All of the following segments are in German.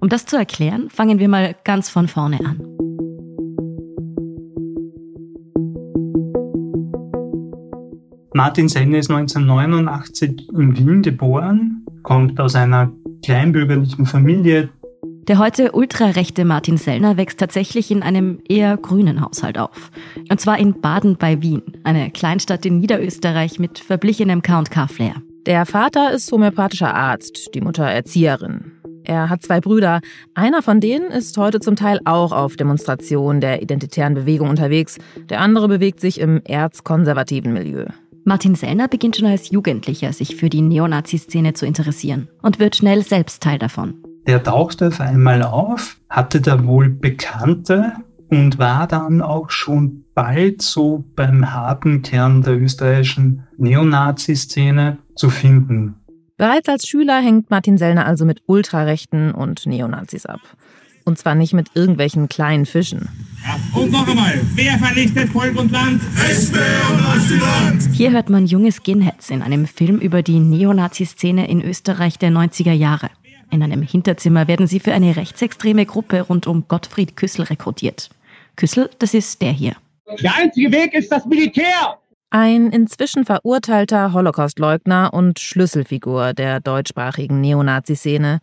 Um das zu erklären, fangen wir mal ganz von vorne an. Martin Sellner ist 1989 in Wien geboren, kommt aus einer kleinbürgerlichen Familie. Der heute ultrarechte Martin Sellner wächst tatsächlich in einem eher grünen Haushalt auf. Und zwar in Baden bei Wien, eine Kleinstadt in Niederösterreich mit verblichenem K&K-Flair. Der Vater ist homöopathischer Arzt, die Mutter Erzieherin. Er hat zwei Brüder. Einer von denen ist heute zum Teil auch auf Demonstrationen der identitären Bewegung unterwegs. Der andere bewegt sich im erzkonservativen Milieu. Martin Sellner beginnt schon als Jugendlicher, sich für die Neonazi-Szene zu interessieren und wird schnell selbst Teil davon. Der tauchte auf einmal auf, hatte da wohl Bekannte und war dann auch schon bald so beim harten Kern der österreichischen Neonazi-Szene zu finden. Bereits als Schüler hängt Martin Sellner also mit Ultrarechten und Neonazis ab. Und zwar nicht mit irgendwelchen kleinen Fischen. Ja, und noch einmal, wer vernichtet Volk und Land? SPÖ und Land! Hier hört man junge Skinheads in einem Film über die Neonazi-Szene in Österreich der 90er Jahre. In einem Hinterzimmer werden sie für eine rechtsextreme Gruppe rund um Gottfried Küssel rekrutiert. Küssel, das ist der hier. Der einzige Weg ist das Militär! Ein inzwischen verurteilter Holocaustleugner und Schlüsselfigur der deutschsprachigen Neonazi-Szene.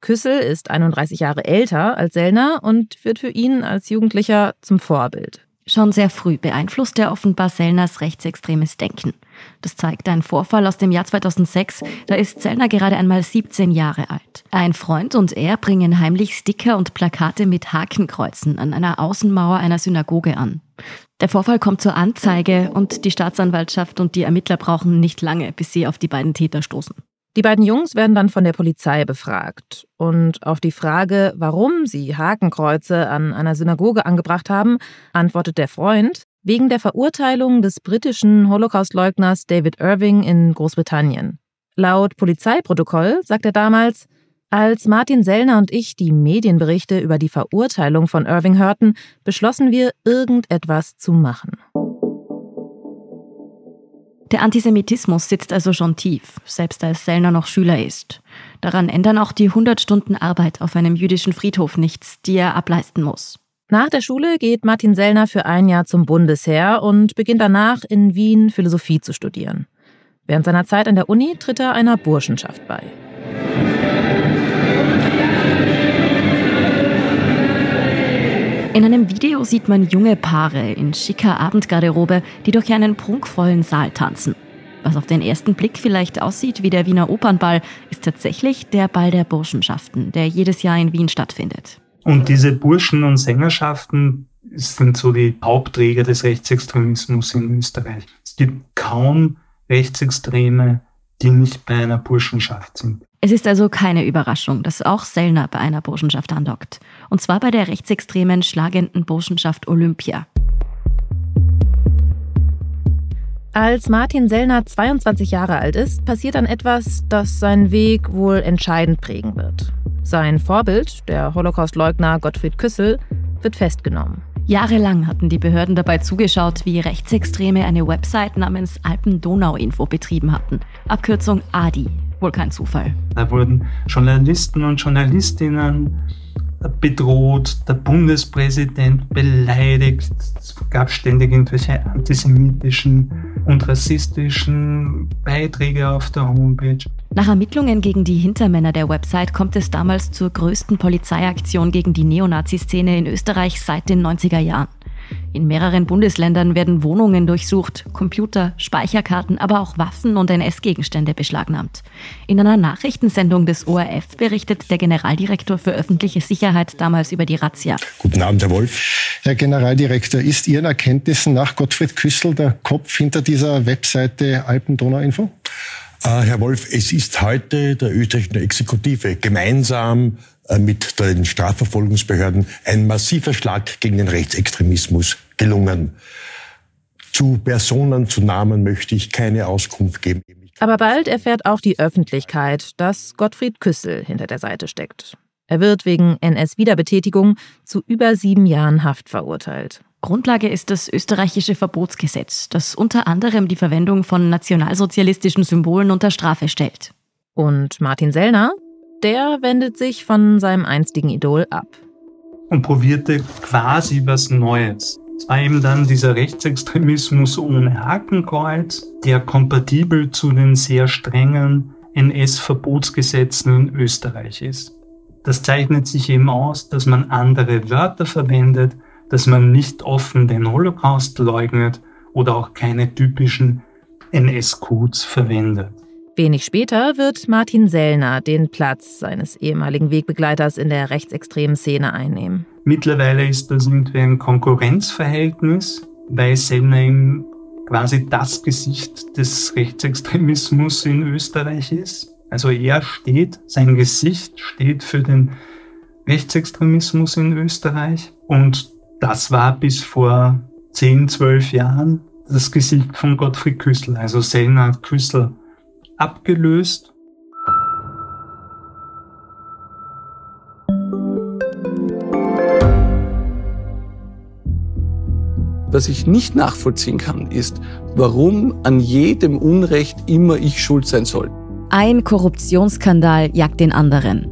Küssel ist 31 Jahre älter als Sellner und wird für ihn als Jugendlicher zum Vorbild. Schon sehr früh beeinflusst er offenbar Sellners rechtsextremes Denken. Das zeigt ein Vorfall aus dem Jahr 2006. Da ist Sellner gerade einmal 17 Jahre alt. Ein Freund und er bringen heimlich Sticker und Plakate mit Hakenkreuzen an einer Außenmauer einer Synagoge an. Der Vorfall kommt zur Anzeige und die Staatsanwaltschaft und die Ermittler brauchen nicht lange, bis sie auf die beiden Täter stoßen. Die beiden Jungs werden dann von der Polizei befragt. Und auf die Frage, warum sie Hakenkreuze an einer Synagoge angebracht haben, antwortet der Freund, wegen der Verurteilung des britischen Holocaustleugners David Irving in Großbritannien. Laut Polizeiprotokoll sagt er damals, als Martin Sellner und ich die Medienberichte über die Verurteilung von Irving hörten, beschlossen wir, irgendetwas zu machen. Der Antisemitismus sitzt also schon tief, selbst als Sellner noch Schüler ist. Daran ändern auch die 100 Stunden Arbeit auf einem jüdischen Friedhof nichts, die er ableisten muss. Nach der Schule geht Martin Sellner für ein Jahr zum Bundesheer und beginnt danach in Wien Philosophie zu studieren. Während seiner Zeit an der Uni tritt er einer Burschenschaft bei. In einem Video sieht man junge Paare in schicker Abendgarderobe, die durch einen prunkvollen Saal tanzen. Was auf den ersten Blick vielleicht aussieht wie der Wiener Opernball, ist tatsächlich der Ball der Burschenschaften, der jedes Jahr in Wien stattfindet. Und diese Burschen- und Sängerschaften sind so die Hauptträger des Rechtsextremismus in Österreich. Es gibt kaum Rechtsextreme, die nicht bei einer Burschenschaft sind. Es ist also keine Überraschung, dass auch Sellner bei einer Burschenschaft andockt. Und zwar bei der rechtsextremen, schlagenden Burschenschaft Olympia. Als Martin Sellner 22 Jahre alt ist, passiert dann etwas, das seinen Weg wohl entscheidend prägen wird. Sein Vorbild, der Holocaustleugner Gottfried Küssel, wird festgenommen. Jahrelang hatten die Behörden dabei zugeschaut, wie Rechtsextreme eine Website namens Alpen-Donau-Info betrieben hatten. Abkürzung ADI. Wohl kein Zufall. Da wurden Journalisten und Journalistinnen bedroht, der Bundespräsident beleidigt. Es gab ständig irgendwelche antisemitischen und rassistischen Beiträge auf der Homepage. Nach Ermittlungen gegen die Hintermänner der Website kommt es damals zur größten Polizeiaktion gegen die Neonazi-Szene in Österreich seit den 90er Jahren. In mehreren Bundesländern werden Wohnungen durchsucht, Computer, Speicherkarten, aber auch Waffen und NS-Gegenstände beschlagnahmt. In einer Nachrichtensendung des ORF berichtet der Generaldirektor für öffentliche Sicherheit damals über die Razzia. Guten Abend, Herr Wolf. Herr Generaldirektor, ist Ihren Erkenntnissen nach Gottfried Küssel der Kopf hinter dieser Webseite Alpen-Donau-Info? Äh, Herr Wolf, es ist heute der österreichischen Exekutive gemeinsam äh, mit den Strafverfolgungsbehörden ein massiver Schlag gegen den Rechtsextremismus gelungen. Zu Personen, zu Namen möchte ich keine Auskunft geben. Aber bald erfährt auch die Öffentlichkeit, dass Gottfried Küssel hinter der Seite steckt. Er wird wegen NS-Wiederbetätigung zu über sieben Jahren Haft verurteilt. Grundlage ist das österreichische Verbotsgesetz, das unter anderem die Verwendung von nationalsozialistischen Symbolen unter Strafe stellt. Und Martin Sellner der wendet sich von seinem einstigen Idol ab. Und probierte quasi was Neues. Es war eben dann dieser Rechtsextremismus ohne Hakenkreuz, der kompatibel zu den sehr strengen NS-Verbotsgesetzen in Österreich ist. Das zeichnet sich eben aus, dass man andere Wörter verwendet, dass man nicht offen den Holocaust leugnet oder auch keine typischen NS-Codes verwendet. Wenig später wird Martin Sellner den Platz seines ehemaligen Wegbegleiters in der rechtsextremen Szene einnehmen. Mittlerweile ist das irgendwie ein Konkurrenzverhältnis, weil Sellner eben quasi das Gesicht des Rechtsextremismus in Österreich ist. Also er steht, sein Gesicht steht für den Rechtsextremismus in Österreich und das war bis vor 10, 12 Jahren das Gesicht von Gottfried Küssel. Also Sellner hat Küssel abgelöst. Was ich nicht nachvollziehen kann, ist, warum an jedem Unrecht immer ich schuld sein soll. Ein Korruptionsskandal jagt den anderen.